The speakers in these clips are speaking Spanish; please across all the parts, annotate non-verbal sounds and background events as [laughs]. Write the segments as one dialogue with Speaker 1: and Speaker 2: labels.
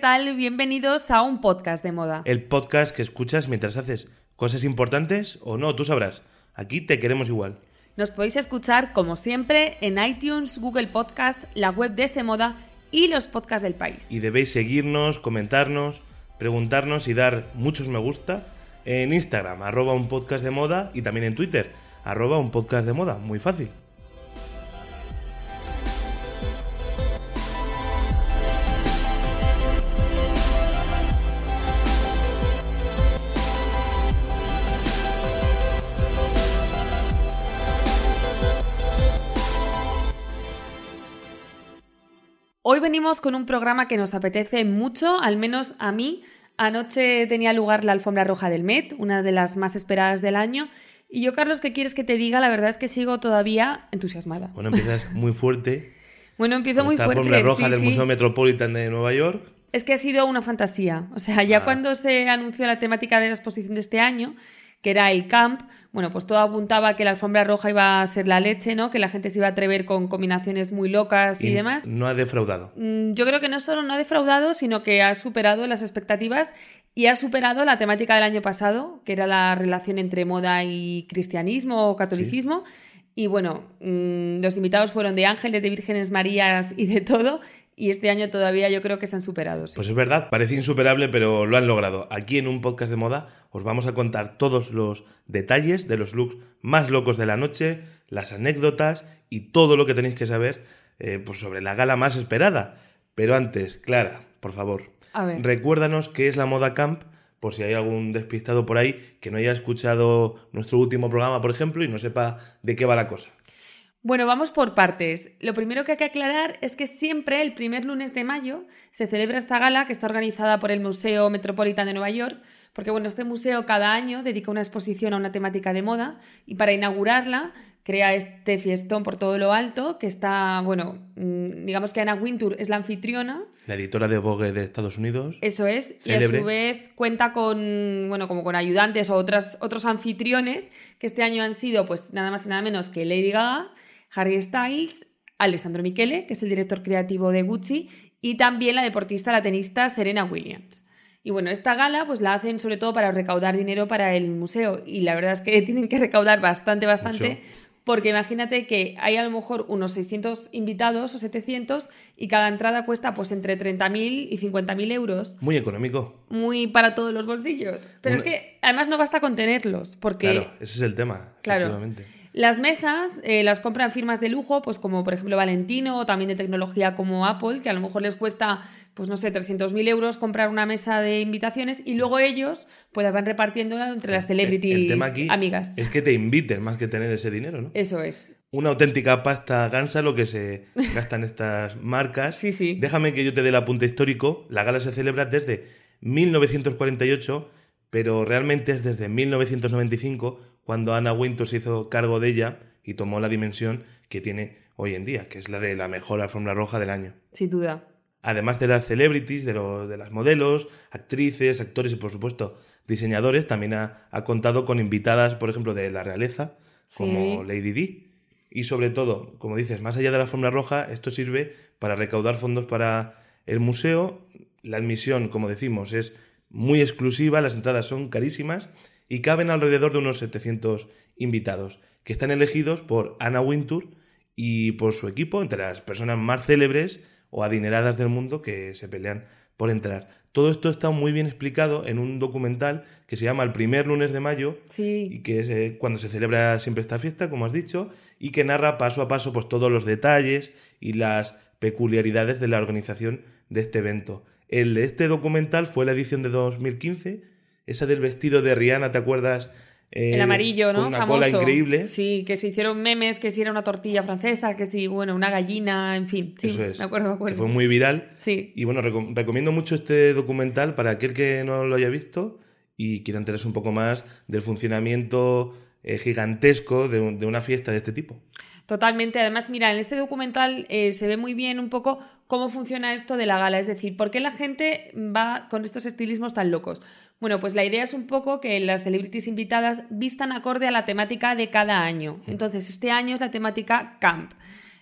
Speaker 1: Tal? Bienvenidos a un podcast de moda.
Speaker 2: El podcast que escuchas mientras haces cosas importantes o no, tú sabrás. Aquí te queremos igual.
Speaker 1: Nos podéis escuchar, como siempre, en iTunes, Google Podcast, la web de ese moda y los podcasts del país.
Speaker 2: Y debéis seguirnos, comentarnos, preguntarnos y dar muchos me gusta en Instagram, arroba un podcast de moda y también en Twitter, arroba un podcast de moda. Muy fácil.
Speaker 1: Venimos con un programa que nos apetece mucho, al menos a mí. Anoche tenía lugar la alfombra roja del Met, una de las más esperadas del año. Y yo, Carlos, ¿qué quieres que te diga? La verdad es que sigo todavía entusiasmada.
Speaker 2: Bueno, empiezas muy fuerte. [laughs]
Speaker 1: bueno, empiezo muy
Speaker 2: esta
Speaker 1: fuerte.
Speaker 2: alfombra roja
Speaker 1: sí,
Speaker 2: del
Speaker 1: sí.
Speaker 2: Museo Metropolitan de Nueva York.
Speaker 1: Es que ha sido una fantasía. O sea, ya
Speaker 2: Ah.
Speaker 1: cuando se anunció la temática de la exposición de este año, que era el camp, bueno, pues todo apuntaba a que la alfombra roja iba a ser la leche, ¿no? Que la gente se iba a atrever con combinaciones muy locas y, demás.
Speaker 2: No ha defraudado.
Speaker 1: Mm, Yo creo que no solo no ha defraudado, sino que ha superado las expectativas y ha superado la temática del año pasado, que era la relación entre moda y cristianismo o catolicismo. Y bueno, mm, los invitados fueron de ángeles, de vírgenes marías y de todo. Y este año todavía yo creo que se han superado. sí.
Speaker 2: Pues es verdad, parece insuperable, pero lo han logrado. Aquí en un podcast de moda os vamos a contar todos los detalles de los looks más locos de la noche, las anécdotas y todo lo que tenéis que saber eh, pues sobre la gala más esperada. Pero antes, Clara, por favor,
Speaker 1: A ver.
Speaker 2: recuérdanos qué es la moda camp, por si hay algún despistado por ahí que no haya escuchado nuestro último programa, por ejemplo, y no sepa de qué va la cosa.
Speaker 1: Bueno, vamos por partes. Lo primero que hay que aclarar es que siempre el primer lunes de mayo se celebra esta gala que está organizada por el Museo Metropolitan de Nueva York, porque bueno, este museo cada año dedica una exposición a una temática de moda y para inaugurarla crea este fiestón por todo lo alto que está, bueno, mm, digamos que Anna Wintour es la anfitriona,
Speaker 2: La editora de Vogue de Estados Unidos.
Speaker 1: eso es, y a su vez cuenta con, bueno, como con ayudantes o otras, otros anfitriones que este año han sido, pues nada más y nada menos que Lady Gaga, Harry Styles, Alessandro Michele, que es el director creativo de Gucci, y también la deportista, la tenista Serena Williams. Y bueno, esta gala pues la hacen sobre todo para recaudar dinero para el museo y la verdad es que [laughs] tienen que recaudar bastante, bastante.
Speaker 2: Mucho.
Speaker 1: Porque imagínate que hay a lo mejor unos 600 invitados o 700 y cada entrada cuesta pues entre 30.000 y 50.000 euros.
Speaker 2: Muy económico.
Speaker 1: Muy para todos los bolsillos. Pero
Speaker 2: Una-
Speaker 1: es que además no basta con tenerlos, porque
Speaker 2: Claro, ese es el tema.
Speaker 1: Claro.
Speaker 2: efectivamente.
Speaker 1: Las mesas eh, las compran firmas de lujo, pues como por ejemplo Valentino o también de tecnología como Apple, que a lo mejor les cuesta, pues no sé, 300.000 euros comprar una mesa de invitaciones y luego ellos pues las van repartiéndola entre las
Speaker 2: El-
Speaker 1: celebrities
Speaker 2: el tema aquí
Speaker 1: amigas.
Speaker 2: Es que te inviten más que tener ese dinero, ¿no?
Speaker 1: Eso es.
Speaker 2: Una auténtica pasta gansa lo que se gastan estas [laughs] marcas.
Speaker 1: Sí, sí.
Speaker 2: Déjame que yo te dé el apunte histórico. La gala se celebra desde 1948, pero realmente es desde 1995 cuando Anna Wintour se hizo cargo de ella y tomó la dimensión que tiene hoy en día, que es la de la mejor alfombra roja del año.
Speaker 1: Sin duda.
Speaker 2: Además de las celebrities, de, lo- de las modelos, actrices, actores y por supuesto diseñadores, también ha, ha contado con invitadas, por ejemplo, de la realeza, como
Speaker 1: Sí.
Speaker 2: Lady Di. Y sobre todo, como dices, más allá de la alfombra roja, esto sirve para recaudar fondos para el museo. La admisión, como decimos, es muy exclusiva, las entradas son carísimas y caben alrededor de unos 700 invitados, que están elegidos por Anna Wintour y por su equipo, entre las personas más célebres o adineradas del mundo que se pelean por entrar. Todo esto está muy bien explicado en un documental que se llama El primer lunes de mayo
Speaker 1: Sí.
Speaker 2: y que es eh, cuando se celebra siempre esta fiesta, como has dicho, y que narra paso a paso pues todos los detalles y las peculiaridades de la organización de este evento. El de este documental fue la edición de 2015, esa del vestido de Rihanna, ¿te acuerdas? eh,
Speaker 1: el amarillo, ¿no?
Speaker 2: Con una
Speaker 1: Famoso.
Speaker 2: cola increíble.
Speaker 1: Sí, que se hicieron memes, que si era una tortilla francesa, que si, bueno, una gallina, en fin. Sí,
Speaker 2: Eso es.
Speaker 1: me acuerdo, me acuerdo.
Speaker 2: Que fue muy viral.
Speaker 1: Sí.
Speaker 2: Y bueno, reco- recomiendo mucho este documental para aquel que no lo haya visto y quiera enterarse un poco más del funcionamiento eh, gigantesco de, un- de una fiesta de este tipo.
Speaker 1: Totalmente. Además, mira, en este documental eh, se ve muy bien un poco cómo funciona esto de la gala. Es decir, ¿por qué la gente va con estos estilismos tan locos? Bueno, pues la idea es un poco que las celebrities invitadas vistan acorde a la temática de cada año. Entonces, este año es la temática camp.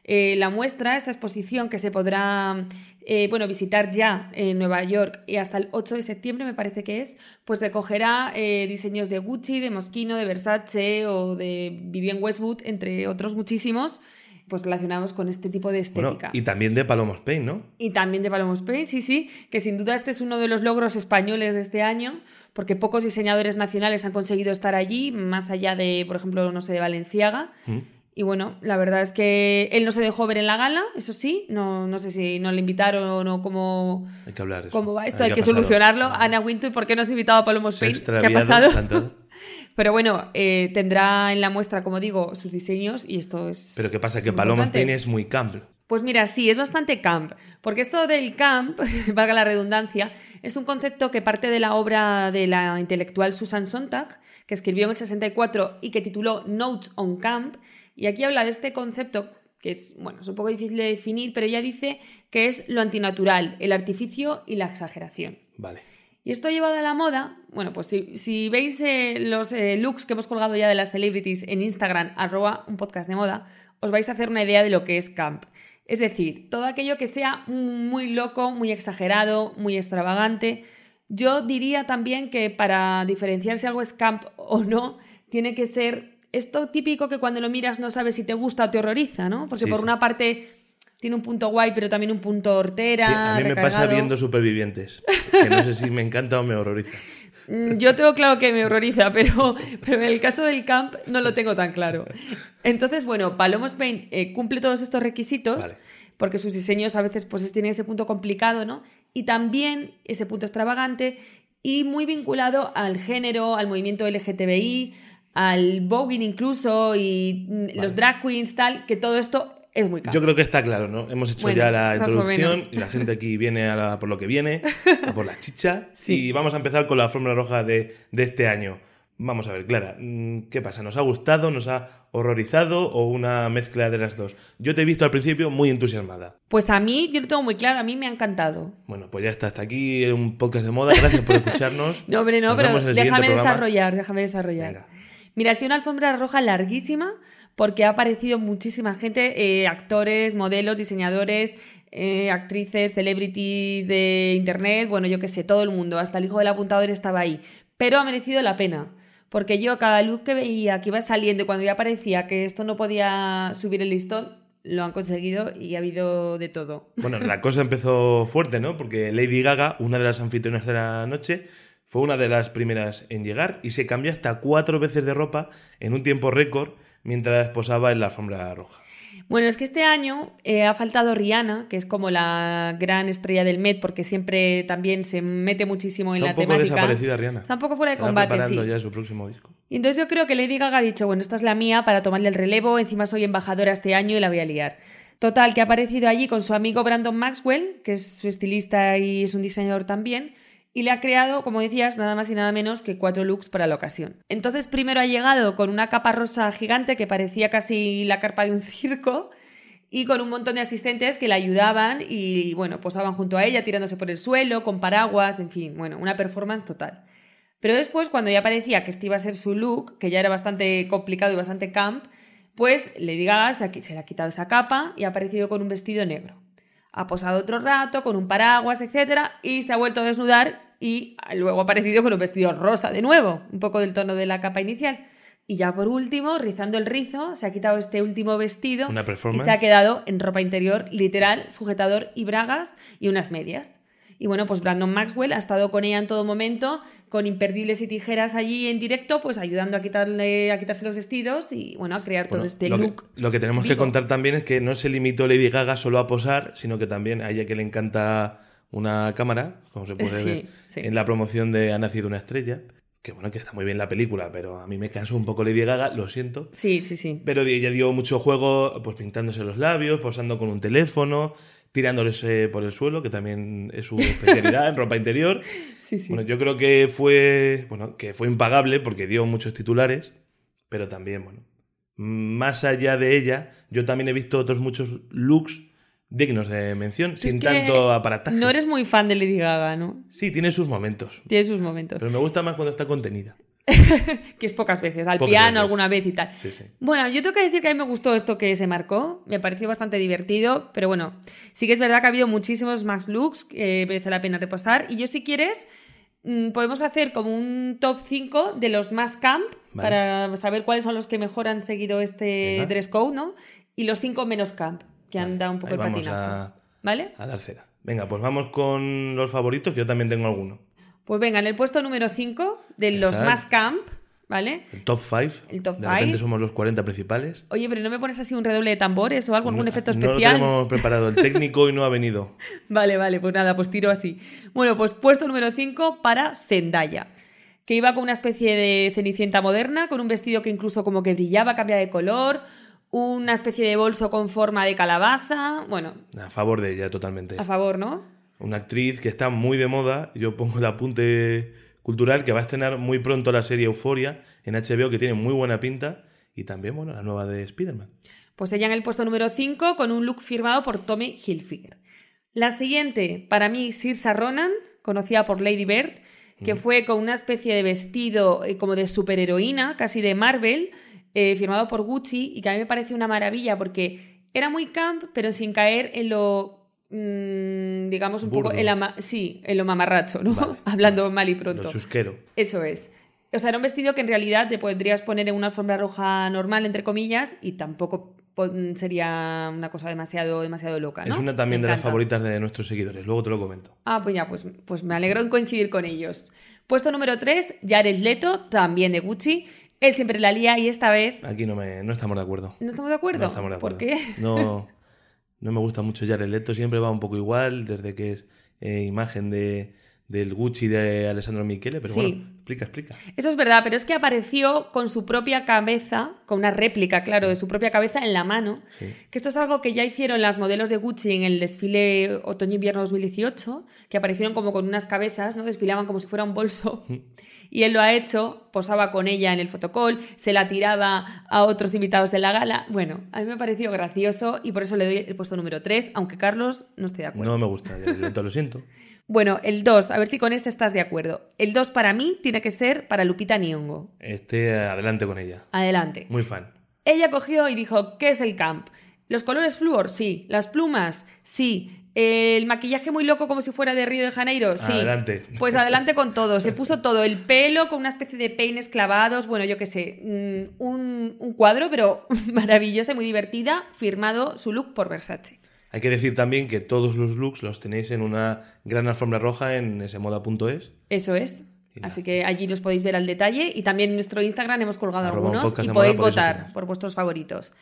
Speaker 1: Eh, la muestra, esta exposición que se podrá eh, bueno, visitar ya en Nueva York y hasta el 8 de septiembre, me parece que es, pues recogerá eh, diseños de Gucci, de Moschino, de Versace o de Vivienne Westwood, entre otros muchísimos, pues relacionados con este tipo de
Speaker 2: Bueno,
Speaker 1: estética.
Speaker 2: y también de Paloma Spain, ¿no?
Speaker 1: Y también de Paloma Spain, sí, sí, que sin duda este es uno de los logros españoles de este año, porque pocos diseñadores nacionales han conseguido estar allí, más allá de, por ejemplo, no sé, de Valenciaga.
Speaker 2: Mm.
Speaker 1: Y bueno, la verdad es que él no se dejó ver en la gala, eso sí, no, no sé si no le invitaron o cómo,
Speaker 2: Hay que hablar de eso.
Speaker 1: cómo va esto, hay que solucionarlo. Ana Wintour, ¿por qué no has invitado a
Speaker 2: ha
Speaker 1: Spain? ¿Qué ha pasado?
Speaker 2: tanto. [laughs]
Speaker 1: Pero bueno, eh, tendrá en la muestra, como digo, sus diseños y esto es...
Speaker 2: Pero ¿qué pasa? Que
Speaker 1: importante.
Speaker 2: Spain es muy camp.
Speaker 1: Pues mira, sí, es bastante camp, porque esto del camp, [laughs] valga la redundancia, es un concepto que parte de la obra de la intelectual Susan Sontag, que escribió en el 64 y que tituló Notes on Camp, y aquí habla de este concepto que es, bueno, es un poco difícil de definir, pero ella dice que es lo antinatural, el artificio y la exageración.
Speaker 2: Vale.
Speaker 1: Y esto llevado a la moda, bueno, pues si, si veis eh, los eh, looks que hemos colgado ya de las celebrities en Instagram, arroba un podcast de moda, os vais a hacer una idea de lo que es camp. Es decir, todo aquello que sea muy loco, muy exagerado, muy extravagante. Yo diría también que para diferenciar si algo es camp o no, tiene que ser esto típico que cuando lo miras no sabes si te gusta o te horroriza, ¿no? Porque
Speaker 2: Sí,
Speaker 1: por
Speaker 2: sí.
Speaker 1: una parte tiene un punto guay, pero también un punto hortera.
Speaker 2: Sí, a mí me pasa viendo Supervivientes, que no sé si me encanta o me horroriza.
Speaker 1: Mm, Yo tengo claro que me horroriza, pero, pero en el caso del camp no lo tengo tan claro. Entonces, bueno, Paloma Spain eh, cumple todos estos requisitos
Speaker 2: Vale.
Speaker 1: porque sus diseños a veces pues tienen ese punto complicado, ¿no? Y también ese punto extravagante y muy vinculado al género, al movimiento LGTBI, al voguing incluso y mm,
Speaker 2: Vale.
Speaker 1: los drag queens, tal, que todo esto es muy camp.
Speaker 2: Yo creo que está claro, ¿no? Hemos hecho
Speaker 1: Bueno,
Speaker 2: ya la introducción y la gente aquí viene a la- por lo que viene, a por la chicha. [laughs]
Speaker 1: Sí.
Speaker 2: Y vamos a empezar con la fórmula roja de, de este año. Vamos a ver, Clara, mm, ¿qué pasa? ¿Nos ha gustado, nos ha horrorizado o una mezcla de las dos? Yo te he visto al principio muy entusiasmada.
Speaker 1: Pues a mí, yo lo tengo muy claro, a mí me ha encantado.
Speaker 2: Bueno, pues ya está, hasta aquí un podcast de moda. Gracias por escucharnos. [laughs]
Speaker 1: No, hombre, no,
Speaker 2: Nos
Speaker 1: pero déjame desarrollar, déjame desarrollar.
Speaker 2: Venga.
Speaker 1: Mira, ha sido una alfombra roja larguísima porque ha aparecido muchísima gente, eh, actores, modelos, diseñadores, eh, actrices, celebrities de internet, bueno, yo qué sé, todo el mundo, hasta el hijo del apuntador estaba ahí. Pero ha merecido la pena. Porque yo cada look que veía que iba saliendo y cuando ya parecía que esto no podía subir el listón, lo han conseguido y ha habido de todo.
Speaker 2: Bueno, la cosa empezó fuerte, ¿no? Porque Lady Gaga, una de las anfitrionas de la noche, fue una de las primeras en llegar y se cambió hasta cuatro veces de ropa en un tiempo récord mientras posaba en la alfombra roja.
Speaker 1: Bueno, es que este año eh, ha faltado Rihanna, que es como la gran estrella del Met, porque siempre también se mete muchísimo en
Speaker 2: Está
Speaker 1: la
Speaker 2: un poco
Speaker 1: temática.
Speaker 2: desaparecida Rihanna.
Speaker 1: Está un poco fuera de combate,
Speaker 2: preparando
Speaker 1: sí.
Speaker 2: ya su próximo disco.
Speaker 1: Y entonces yo creo que Lady Gaga ha dicho, bueno, esta es la mía para tomarle el relevo, encima soy embajadora este año y la voy a liar. Total, que ha aparecido allí con su amigo Brandon Maxwell, que es su estilista y es un diseñador también, y le ha creado, como decías, nada más y nada menos que cuatro looks para la ocasión. Entonces primero ha llegado con una capa rosa gigante que parecía casi la carpa de un circo, y con un montón de asistentes que la ayudaban y, bueno, posaban junto a ella, tirándose por el suelo, con paraguas, en fin, bueno, una performance total. Pero después, cuando ya parecía que este iba a ser su look, que ya era bastante complicado y bastante camp, pues Lady Gaga se, le ha quitado esa capa y ha aparecido con un vestido negro. Ha posado otro rato con un paraguas, etcétera, y se ha vuelto a desnudar y luego ha aparecido con un vestido rosa de nuevo, un poco del tono de la capa inicial. Y ya por último, rizando el rizo, se ha quitado este último vestido
Speaker 2: Una
Speaker 1: y se ha quedado en ropa interior, literal, sujetador y bragas y unas medias. Y bueno, pues Brandon Maxwell ha estado con ella en todo momento, con imperdibles y tijeras allí en directo, pues ayudando a quitarle, a quitarse los vestidos y bueno, a crear todo este
Speaker 2: lo,
Speaker 1: look.
Speaker 2: que, lo que tenemos que contar también es que no se limitó Lady Gaga solo a posar, sino que también a ella que le encanta una cámara, como se puede
Speaker 1: Sí,
Speaker 2: ver
Speaker 1: sí.
Speaker 2: en la promoción de Ha nacido una estrella, que bueno, que está muy bien la película, pero a mí me cansó un poco Lady Gaga, lo siento.
Speaker 1: Sí, sí, sí.
Speaker 2: Pero ella dio mucho juego, pues pintándose los labios, posando con un teléfono, tirándoles por el suelo, que también es su especialidad en ropa interior. [laughs]
Speaker 1: Sí, sí.
Speaker 2: Bueno, yo creo que fue, bueno, que fue impagable porque dio muchos titulares, pero también, bueno, más allá de ella, yo también he visto otros muchos looks dignos de mención, sin tanto aparataje.
Speaker 1: No eres muy fan de Lady Gaga, ¿no?
Speaker 2: Sí, tiene sus momentos,
Speaker 1: Tiene sus momentos.
Speaker 2: pero me gusta más cuando está contenida. [laughs]
Speaker 1: Que es pocas veces, al
Speaker 2: Pocas
Speaker 1: piano
Speaker 2: veces.
Speaker 1: alguna vez y tal.
Speaker 2: Sí, sí.
Speaker 1: Bueno, yo tengo que decir que a mí me gustó esto que se marcó, me pareció bastante divertido, pero bueno, sí que es verdad que ha habido muchísimos más looks que merece la pena repasar. Y yo, si quieres, mm, podemos hacer como un top 5 de los más camp
Speaker 2: Vale.
Speaker 1: para saber cuáles son los que mejor han seguido este dress code, ¿no? Y los 5 menos camp, que han
Speaker 2: Vale,
Speaker 1: dado un poco el
Speaker 2: vamos
Speaker 1: patinazo.
Speaker 2: a,
Speaker 1: ¿Vale?
Speaker 2: a dar cera. Venga, pues vamos con los favoritos, que yo también tengo alguno.
Speaker 1: Pues venga, en el puesto número 5 de los más camp, ¿vale?
Speaker 2: El top 5.
Speaker 1: El top
Speaker 2: De
Speaker 1: five.
Speaker 2: repente somos los 40 principales.
Speaker 1: Oye, pero ¿no me pones así un redoble de tambores o algo, algún
Speaker 2: No-
Speaker 1: efecto
Speaker 2: No
Speaker 1: especial?
Speaker 2: lo tenemos preparado. El técnico y no ha venido. [laughs]
Speaker 1: Vale, vale, pues nada, pues tiro así. Bueno, pues puesto número 5 para Zendaya, que iba con una especie de cenicienta moderna, con un vestido que incluso como que brillaba, cambiaba de color, una especie de bolso con forma de calabaza, bueno,
Speaker 2: A favor de ella, totalmente.
Speaker 1: a favor, ¿no?
Speaker 2: Una actriz que está muy de moda. Yo pongo el apunte cultural que va a estrenar muy pronto la serie Euforia en HBO, que tiene muy buena pinta. Y también, bueno, la nueva de Spider-Man.
Speaker 1: Pues ella en el puesto número 5 con un look firmado por Tommy Hilfiger. La siguiente, para mí, Saoirse Ronan, conocida por Lady Bird, que fue con una especie de vestido eh, como de superheroína, casi de Marvel, eh, firmado por Gucci, y que a mí me pareció una maravilla porque era muy camp, pero sin caer en lo, mm, digamos, un poco, en la sí, en lo mamarracho, ¿no?
Speaker 2: Vale, [laughs]
Speaker 1: Hablando
Speaker 2: vale.
Speaker 1: mal y
Speaker 2: Lo
Speaker 1: pronto.
Speaker 2: chusquero.
Speaker 1: Eso es. O sea, era un vestido que en realidad te podrías poner en una alfombra roja normal, entre comillas, y tampoco po- sería una cosa demasiado, demasiado loca, ¿no?
Speaker 2: Es una también
Speaker 1: Me
Speaker 2: de las favoritas de nuestros seguidores. Luego te lo comento.
Speaker 1: Ah, pues ya, pues, pues me alegro en coincidir con ellos. Puesto número 3, Jared Leto, también de Gucci. Él siempre la lía y esta vez...
Speaker 2: Aquí no, me, no estamos de acuerdo.
Speaker 1: ¿No estamos de acuerdo?
Speaker 2: No estamos de acuerdo.
Speaker 1: ¿Por qué?
Speaker 2: No, [laughs] no me gusta mucho Jared Leto. Siempre va un poco igual, desde que es eh, imagen de, del Gucci de Alessandro Michele. Pero
Speaker 1: Sí.
Speaker 2: bueno, explica, explica.
Speaker 1: Eso es verdad, pero es que apareció con su propia cabeza, con una réplica, claro, de su propia cabeza en la mano.
Speaker 2: Sí.
Speaker 1: Que esto es algo que ya hicieron las modelos de Gucci en el desfile otoño-invierno 2018, que aparecieron como con unas cabezas, ¿no? Desfilaban como si fuera un bolso. Y él lo ha hecho, posaba con ella en el fotocall, se la tiraba a otros invitados de la gala. Bueno, a mí me ha parecido gracioso y por eso le doy el puesto número 3, aunque Carlos no esté de acuerdo.
Speaker 2: No me gusta lo siento. [laughs]
Speaker 1: Bueno, el 2, a ver si con este estás de acuerdo. El 2 para mí tiene que ser para Lupita Nyong'o.
Speaker 2: Esté adelante con ella.
Speaker 1: Adelante.
Speaker 2: Muy fan.
Speaker 1: Ella cogió y dijo, ¿qué es el camp? ¿Los colores flúor? Sí. ¿Las plumas? Sí. ¿El maquillaje muy loco como si fuera de Río de Janeiro? Sí.
Speaker 2: Adelante.
Speaker 1: Pues adelante con todo. Se puso [laughs] todo. El pelo con una especie de peines clavados. Bueno, yo qué sé. mm, Un, un cuadro, pero [laughs] maravillosa muy divertida. Firmado su look por Versace.
Speaker 2: Hay que decir también que todos los looks los tenéis en una gran alfombra roja en esemoda.es.
Speaker 1: Eso es. Así que allí los podéis ver al detalle. Y también en nuestro Instagram hemos colgado
Speaker 2: Arroba
Speaker 1: algunos y podéis votar
Speaker 2: opinar.
Speaker 1: por vuestros favoritos.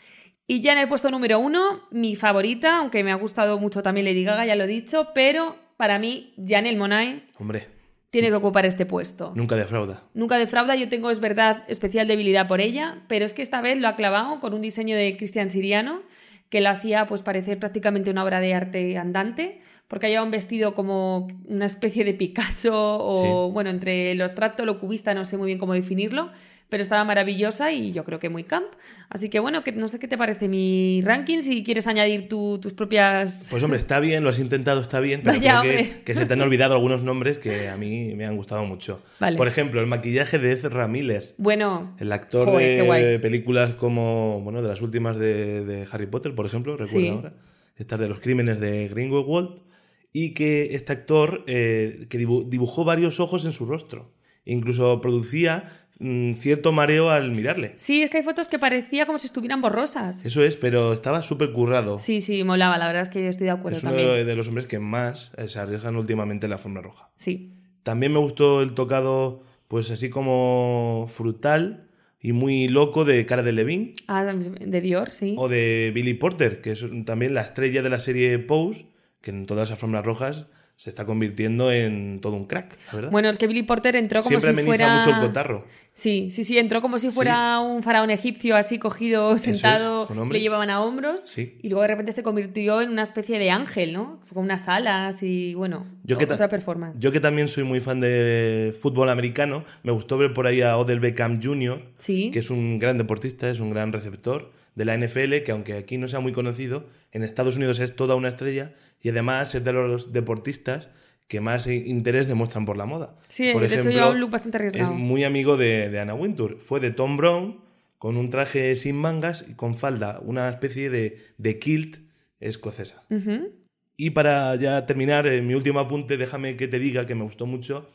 Speaker 1: Y ya en el puesto número uno, mi favorita, aunque me ha gustado mucho también Lady Gaga, ya lo he dicho, pero para mí, Janelle Monáe
Speaker 2: Hombre,
Speaker 1: tiene que ocupar este puesto.
Speaker 2: nunca defrauda.
Speaker 1: Nunca defrauda, yo tengo, es verdad, especial debilidad por ella, pero es que esta vez lo ha clavado con un diseño de Cristian Siriano que la hacía pues parecer prácticamente una obra de arte andante, porque lleva un vestido como una especie de Picasso o
Speaker 2: Sí.
Speaker 1: bueno, entre lo abstracto, lo cubista, no sé muy bien cómo definirlo, pero estaba maravillosa y yo creo que muy camp. Así que bueno, que no sé qué te parece mi ranking, si quieres añadir tus propias...
Speaker 2: Pues hombre, está bien, lo has intentado, está bien, pero [laughs]
Speaker 1: Vaya,
Speaker 2: creo que, se te han olvidado algunos nombres que a mí me han gustado mucho.
Speaker 1: Vale.
Speaker 2: Por ejemplo, el maquillaje de Ezra Miller.
Speaker 1: Bueno,
Speaker 2: El actor
Speaker 1: Joder,
Speaker 2: de películas como, bueno, de las últimas de, de Harry Potter, por ejemplo, recuerdo
Speaker 1: Sí.
Speaker 2: ahora. Estas de los crímenes de Grindelwald. Y que este actor eh, que dibu- dibujó varios ojos en su rostro. Incluso producía mm, cierto mareo al mirarle.
Speaker 1: sí, es que hay fotos que parecía como si estuvieran borrosas.
Speaker 2: Eso es, pero estaba súper currado.
Speaker 1: Sí, sí, molaba, la verdad es que estoy de acuerdo
Speaker 2: es uno
Speaker 1: también.
Speaker 2: de, de los hombres que más eh, se arriesgan últimamente en la forma roja.
Speaker 1: Sí.
Speaker 2: También me gustó el tocado, pues así como frutal y muy loco de Cara de Levine.
Speaker 1: Ah, de Dior, sí.
Speaker 2: O de Billy Porter, que es también la estrella de la serie Pose, que en todas las alfombras rojas se está convirtiendo en todo un crack, la verdad.
Speaker 1: Bueno, es que Billy Porter entró como
Speaker 2: Siempre
Speaker 1: si fuera...
Speaker 2: mucho el cotarro.
Speaker 1: Sí, sí, sí, entró como si fuera un faraón egipcio así cogido, sentado, le llevaban a hombros
Speaker 2: Sí.
Speaker 1: y luego de repente se convirtió en una especie de ángel, ¿no? Con unas alas y bueno,
Speaker 2: Yo que
Speaker 1: otra performance.
Speaker 2: Yo que también soy muy fan de fútbol americano, me gustó ver por ahí a Odell Beckham Jr.,
Speaker 1: Sí.
Speaker 2: que es un gran deportista, es un gran receptor de la NFL, que aunque aquí no sea muy conocido, en Estados Unidos es toda una estrella y además es de los deportistas que más interés demuestran por la moda.
Speaker 1: Sí,
Speaker 2: por
Speaker 1: de hecho lleva un look bastante arriesgado.
Speaker 2: Es muy amigo de, de Anna Wintour. Fue de Tom Brown con un traje sin mangas y con falda, una especie de, de kilt escocesa. Y para ya terminar, eh, mi último apunte, déjame que te diga que me gustó mucho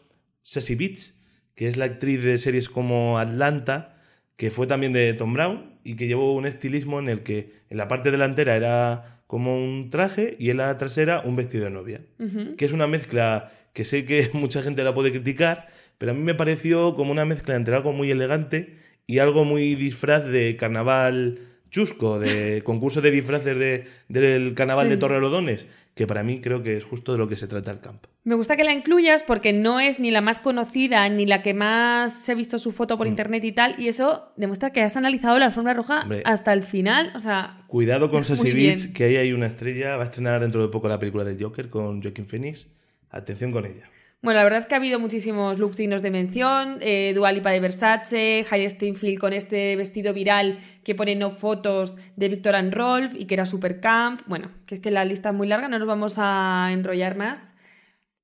Speaker 2: Sassy Beach, que es la actriz de series como Atlanta, que fue también de Tom Brown y que llevó un estilismo en el que en la parte delantera era como un traje y en la trasera un vestido de novia. Que es una mezcla que sé que [laughs] mucha gente la puede criticar, pero a mí me pareció como una mezcla entre algo muy elegante y algo muy disfraz de carnaval chusco, de concurso de disfraces de- del carnaval
Speaker 1: Sí.
Speaker 2: de Torrelodones, que para mí creo que es justo de lo que se trata el camp.
Speaker 1: Me gusta que la incluyas porque no es ni la más conocida ni la que más he visto su foto por
Speaker 2: Mm.
Speaker 1: internet y tal, y eso demuestra que has analizado la alfombra roja
Speaker 2: Hombre.
Speaker 1: hasta el final. O sea,
Speaker 2: Cuidado con [laughs] Sassy. Beach, que ahí hay una estrella, va a estrenar dentro de poco la película de Joker con Joaquin Phoenix. Atención con ella.
Speaker 1: Bueno, la verdad es que ha habido muchísimos looks dignos de mención. Eh, Dua Lipa de Versace, Harry Steinfeld con este vestido viral que pone no fotos de Victor and Rolf y que era super camp. Bueno, que es que la lista es muy larga, no nos vamos a enrollar más.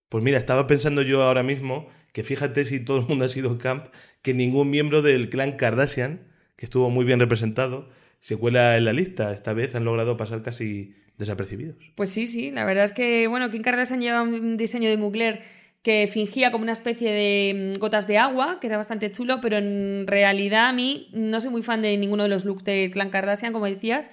Speaker 2: Pues mira, estaba pensando yo ahora mismo que fíjate si todo el mundo ha sido camp, que ningún miembro del clan Kardashian, que estuvo muy bien representado, se cuela en la lista. Esta vez han logrado pasar casi desapercibidos.
Speaker 1: Pues sí, sí, la verdad es que, bueno, Kim Kardashian lleva un diseño de Mugler que fingía como una especie de mm, gotas de agua, que era bastante chulo, pero en realidad a mí no soy muy fan de ninguno de los looks de Clan Kardashian, como decías,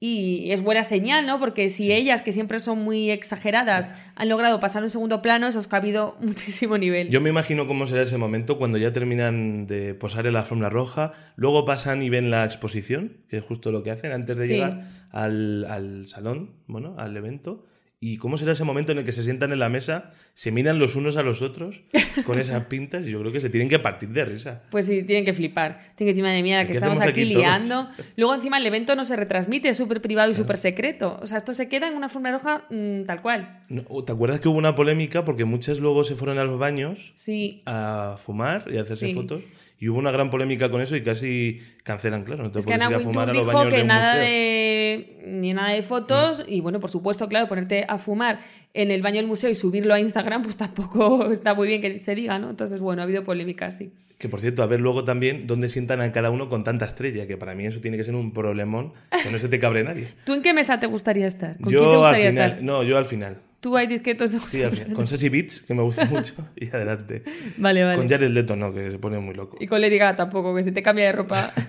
Speaker 1: y es buena señal, ¿no? Porque si ellas, que siempre son muy exageradas, han logrado pasar un segundo plano, eso es que ha habido [laughs] muchísimo nivel.
Speaker 2: Yo me imagino cómo será ese momento cuando ya terminan de posar en la alfombra roja, luego pasan y ven la exposición, que es justo lo que hacen antes de
Speaker 1: Sí.
Speaker 2: llegar al, al salón, bueno, al evento. ¿Y cómo será ese momento en el que se sientan en la mesa, se miran los unos a los otros con [laughs] esas pintas? Y yo creo que se tienen que partir de risa.
Speaker 1: Pues sí, tienen que flipar. Tienen que decir, madre mía, que
Speaker 2: ¿Qué
Speaker 1: estamos aquí, liando. Luego, encima, el evento no se retransmite, es súper privado y súper secreto. O sea, esto se queda en una alfombra roja mm, tal cual.
Speaker 2: No, ¿Te acuerdas que hubo una polémica porque muchas luego se fueron a los baños
Speaker 1: Sí.
Speaker 2: a fumar y a hacerse
Speaker 1: Sí.
Speaker 2: fotos? Y hubo una gran polémica con eso y casi cancelan, claro. No te
Speaker 1: Es
Speaker 2: puedes ir a fumar a los baños
Speaker 1: que
Speaker 2: de un
Speaker 1: nada
Speaker 2: museo. Mm.
Speaker 1: de ni nada de fotos y bueno, por supuesto, claro, ponerte a fumar en el baño del museo y subirlo a Instagram, pues tampoco [laughs] está muy bien que se diga, ¿no? Entonces, bueno, ha habido polémica, sí.
Speaker 2: Que por cierto, a ver luego también dónde sientan a cada uno con tanta estrella, que para mí eso tiene que ser un problemón, que no se te cabre nadie. [laughs]
Speaker 1: ¿Tú en qué mesa te gustaría estar? ¿Con
Speaker 2: yo
Speaker 1: quién te
Speaker 2: al final,
Speaker 1: estar?
Speaker 2: no, yo al final.
Speaker 1: Tú hay disquetos.
Speaker 2: Sí, al final. Con Sassy Beats, que me gusta mucho, y adelante. [laughs]
Speaker 1: Vale, vale.
Speaker 2: Con Jared Leto no, que se pone muy loco.
Speaker 1: Y con Lady Gaga tampoco, que se te cambia de ropa. [laughs]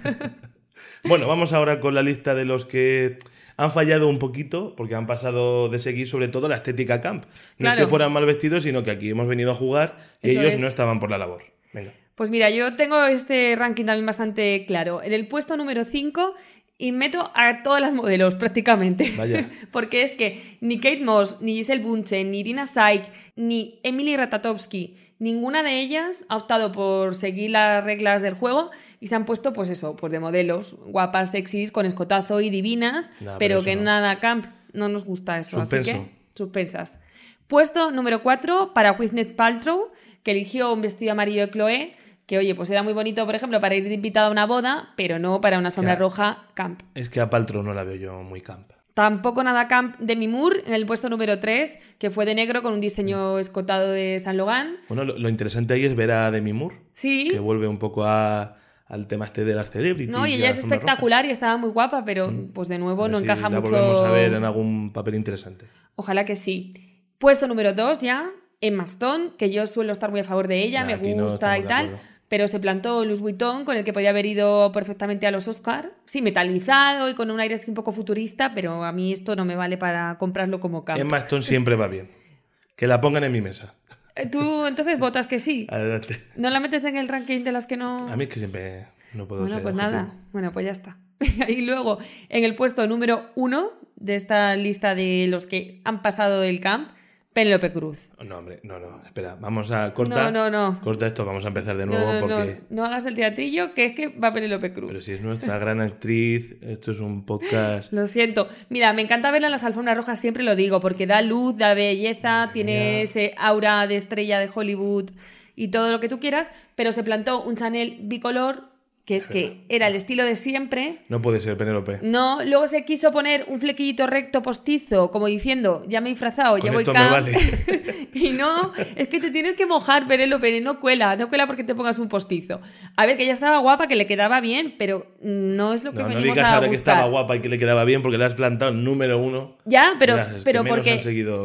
Speaker 2: Bueno, vamos ahora con la lista de los que han fallado un poquito, porque han pasado de seguir sobre todo la estética camp. No es que fueran mal vestidos, sino que aquí hemos venido a jugar y
Speaker 1: Eso
Speaker 2: ellos
Speaker 1: es.
Speaker 2: no estaban por la labor. Venga.
Speaker 1: Pues mira, yo tengo este ranking también bastante claro. En el puesto número 5 y meto a todas las modelos prácticamente.
Speaker 2: Vaya. [laughs]
Speaker 1: Porque es que ni Kate Moss, ni Giselle Bunchen, ni Irina Shayk, ni Emily Ratatowski, ninguna de ellas ha optado por seguir las reglas del juego y se han puesto, pues eso, pues de modelos guapas, sexys, con escotazo y divinas,
Speaker 2: Nah, pero
Speaker 1: que
Speaker 2: no.
Speaker 1: nada camp no nos gusta eso. Así que, suspensas. Puesto número 4 para Gwyneth Paltrow, que eligió un vestido amarillo de Chloe, que oye, pues era muy bonito, por ejemplo, para ir de invitada a una boda, pero no para una alfombra roja camp.
Speaker 2: Es que a Paltrow no la veo yo muy camp.
Speaker 1: Tampoco nada camp de Mimur en el puesto número 3, que fue de negro con un diseño escotado de San Logan.
Speaker 2: Bueno, lo, lo interesante ahí es ver a Demi Moore,
Speaker 1: Sí,
Speaker 2: que vuelve un poco a- al tema este de las celebrities.
Speaker 1: no, y ella
Speaker 2: la
Speaker 1: es espectacular y estaba muy guapa, pero
Speaker 2: Mm.
Speaker 1: pues de nuevo no
Speaker 2: si
Speaker 1: encaja
Speaker 2: la
Speaker 1: mucho.
Speaker 2: volvemos a ver en algún papel interesante.
Speaker 1: Ojalá que sí. Puesto número 2 ya, Emma Stone, que yo suelo estar muy a favor de ella,
Speaker 2: Nah,
Speaker 1: me
Speaker 2: no
Speaker 1: gusta y tal. Pero se plantó Louis Vuitton, con el que podía haber ido perfectamente a los Oscar. Sí, metalizado y con un aire así un poco futurista, pero a mí esto no me vale para comprarlo como camp.
Speaker 2: Emma Stone siempre va bien. Que la pongan en mi mesa.
Speaker 1: Eh, Tú entonces votas que sí.
Speaker 2: Adelante.
Speaker 1: ¿No la metes en el ranking de las que no...?
Speaker 2: A mí es que siempre no puedo
Speaker 1: Bueno,
Speaker 2: ser
Speaker 1: pues
Speaker 2: objetivo.
Speaker 1: nada. Bueno, pues ya está. [laughs] y luego, en el puesto número uno de esta lista de los que han pasado del camp, Penélope Cruz.
Speaker 2: No, hombre, no, no. Espera, vamos a cortar.
Speaker 1: No, no, no.
Speaker 2: Corta esto, vamos a empezar de nuevo
Speaker 1: No, no, no,
Speaker 2: porque.
Speaker 1: no hagas el teatrillo, que es que va Penélope Cruz.
Speaker 2: Pero si es nuestra gran actriz, esto es un podcast. [laughs]
Speaker 1: Lo siento. Mira, me encanta verla en las alfombras rojas, siempre lo digo, porque da luz, da belleza, tiene ese aura de estrella de Hollywood y todo lo que tú quieras, pero se plantó un Chanel bicolor, que es que era el estilo de siempre.
Speaker 2: No puede ser Penélope.
Speaker 1: No, luego se quiso poner un flequillito recto postizo, como diciendo, ya me he disfrazado,
Speaker 2: Con
Speaker 1: ya voy camp.
Speaker 2: vale. [laughs]
Speaker 1: y no, es que te tienes que mojar, Penélope, no cuela, no cuela porque te pongas un postizo. A ver, que ella estaba guapa, que le quedaba bien, pero no es lo que
Speaker 2: No, no digas
Speaker 1: a
Speaker 2: ahora que estaba guapa y que le quedaba bien porque le has plantado número uno.
Speaker 1: Ya, pero, pero porque.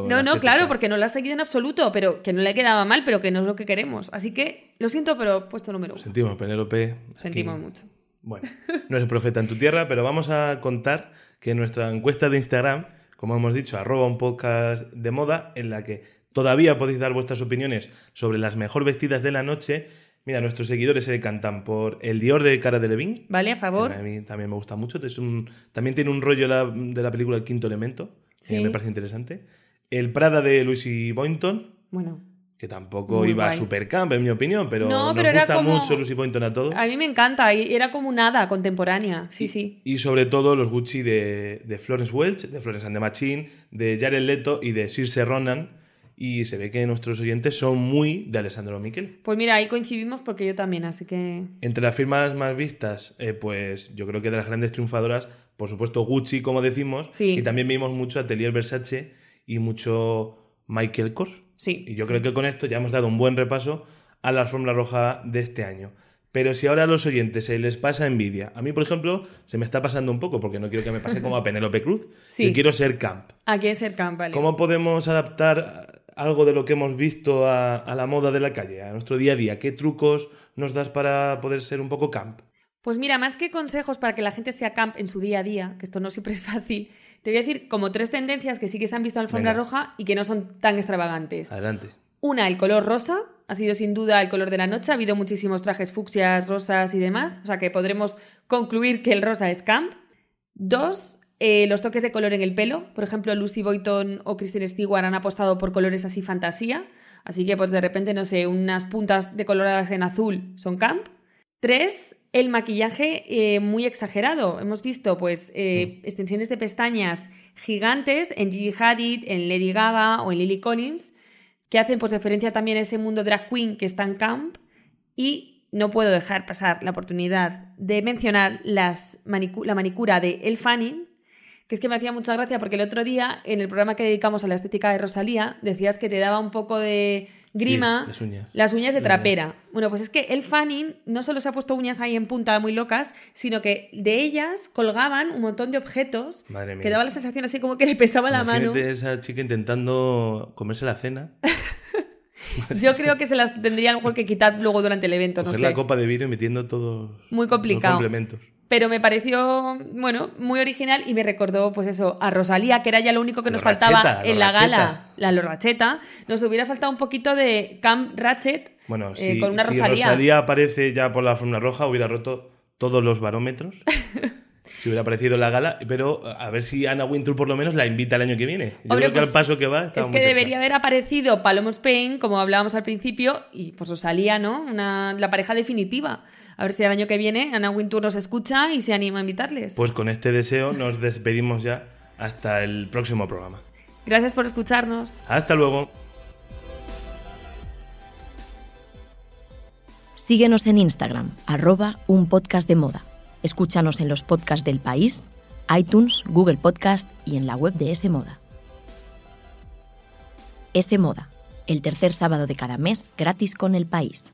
Speaker 1: no, no, claro, porque no la ha seguido en absoluto, pero que no le quedaba mal, pero que no es lo que queremos. Así que lo siento, pero puesto número uno.
Speaker 2: Sentimos, Penélope. aquí-
Speaker 1: Sentimos mucho.
Speaker 2: Bueno, no eres profeta en tu tierra, pero vamos a contar que nuestra encuesta de Instagram, como hemos dicho, arroba un podcast de moda, en la que todavía podéis dar vuestras opiniones sobre las mejor vestidas de la noche. Mira, nuestros seguidores se decantan por el Dior de Cara de Levine.
Speaker 1: ¿Vale? A favor.
Speaker 2: A mí también me gusta mucho. Es un- también tiene un rollo la- de la película El Quinto Elemento, que
Speaker 1: Sí.
Speaker 2: me parece interesante. El Prada de Lucy Boynton,
Speaker 1: Bueno.
Speaker 2: Que tampoco
Speaker 1: Muy
Speaker 2: iba a
Speaker 1: guay.
Speaker 2: supercamp, en mi opinión, pero
Speaker 1: No,
Speaker 2: nos
Speaker 1: pero era
Speaker 2: gusta
Speaker 1: como-
Speaker 2: mucho Lucy Boynton a todos.
Speaker 1: A mí me encanta, y era como una hada contemporánea. Sí,
Speaker 2: Y-
Speaker 1: sí.
Speaker 2: Y sobre todo los Gucci de, de Florence Welch, de Florence and the Machine, de Jared Leto y de Circe Ronan. Y se ve que nuestros oyentes son muy de Alessandro Michel.
Speaker 1: Pues mira, ahí coincidimos porque yo también, así que.
Speaker 2: Entre las firmas más vistas, eh, pues yo creo que de las grandes triunfadoras, por supuesto Gucci, como decimos,
Speaker 1: Sí.
Speaker 2: y también vimos mucho Atelier Versace y mucho Michael Kors.
Speaker 1: Sí.
Speaker 2: Y yo creo que con esto ya hemos dado un buen repaso a la fórmula roja de este año. Pero si ahora a los oyentes se les pasa envidia, a mí, por ejemplo, se me está pasando un poco, porque no quiero que me pase como a [laughs] Penélope Cruz,
Speaker 1: Sí.
Speaker 2: yo quiero ser camp.
Speaker 1: Aquí es el camp, vale.
Speaker 2: ¿Cómo podemos adaptar algo de lo que hemos visto a, a la moda de la calle, a nuestro día a día? ¿Qué trucos nos das para poder ser un poco camp?
Speaker 1: Pues mira, más que consejos para que la gente sea camp en su día a día, que esto no siempre es fácil, te voy a decir como tres tendencias que sí que se han visto en la alfombra
Speaker 2: Venga.
Speaker 1: roja y que no son tan extravagantes.
Speaker 2: Adelante.
Speaker 1: Una, el color rosa. Ha sido sin duda el color de la noche. Ha habido muchísimos trajes fucsias, rosas y demás. O sea que podremos concluir que el rosa es camp. Dos, eh, los toques de color en el pelo. Por ejemplo, Lucy Boyton o Kristen Stewart han apostado por colores así fantasía. Así que, pues de repente, no sé, unas puntas decoloradas en azul son camp. Tres, el maquillaje eh, muy exagerado. Hemos visto, pues, eh, extensiones de pestañas gigantes en Gigi Hadid, en Lady Gaga o en Lily Collins, que hacen, pues, referencia también a ese mundo drag queen que está en camp. Y no puedo dejar pasar la oportunidad de mencionar las manicu- la manicura de El Fanning, que es que me hacía mucha gracia porque el otro día, en el programa que dedicamos a la estética de Rosalía, decías que te daba un poco de grima
Speaker 2: Sí, las uñas.
Speaker 1: las uñas de
Speaker 2: La-
Speaker 1: trapera. Bueno, pues es que el Fanning no solo se ha puesto uñas ahí en punta muy locas, sino que de ellas colgaban un montón de objetos
Speaker 2: Madre mía.
Speaker 1: que daba la sensación así como que le pesaba la mano.
Speaker 2: Esa chica intentando comerse la cena, [laughs]
Speaker 1: Yo creo que se las tendría a lo mejor que quitar luego durante el evento, no
Speaker 2: coger
Speaker 1: sé.
Speaker 2: la copa de vino y metiendo todos
Speaker 1: Muy
Speaker 2: los
Speaker 1: complicado.
Speaker 2: complementos.
Speaker 1: Pero me pareció, bueno, muy original y me recordó, pues eso, a Rosalía, que era ya lo único que nos
Speaker 2: Lorracheta,
Speaker 1: faltaba en la gala, la Lorracheta. Nos hubiera faltado un poquito de Camp Ratchet
Speaker 2: Bueno,
Speaker 1: eh,
Speaker 2: si,
Speaker 1: con una
Speaker 2: si
Speaker 1: Rosalía.
Speaker 2: aparece ya por la fórmula roja, hubiera roto todos los barómetros. [laughs] si hubiera aparecido en la gala, pero a ver si Anna Wintour por lo menos la invita el año que viene. Yo
Speaker 1: Hombre,
Speaker 2: creo que
Speaker 1: pues,
Speaker 2: al paso que va.
Speaker 1: Es que
Speaker 2: cerca.
Speaker 1: debería haber aparecido Paloma Spain, como hablábamos al principio, y pues Rosalía, ¿no? Una, la pareja definitiva. A ver si el año que viene Ana Wintour nos escucha y se anima a invitarles.
Speaker 2: Pues con este deseo nos despedimos ya hasta el próximo programa.
Speaker 1: Gracias por escucharnos.
Speaker 2: Hasta luego.
Speaker 3: Síguenos en Instagram, arroba un podcast de moda. Escúchanos en los podcasts del país, iTunes, Google Podcast y en la web de S Moda. S Moda, el tercer sábado de cada mes gratis con el país.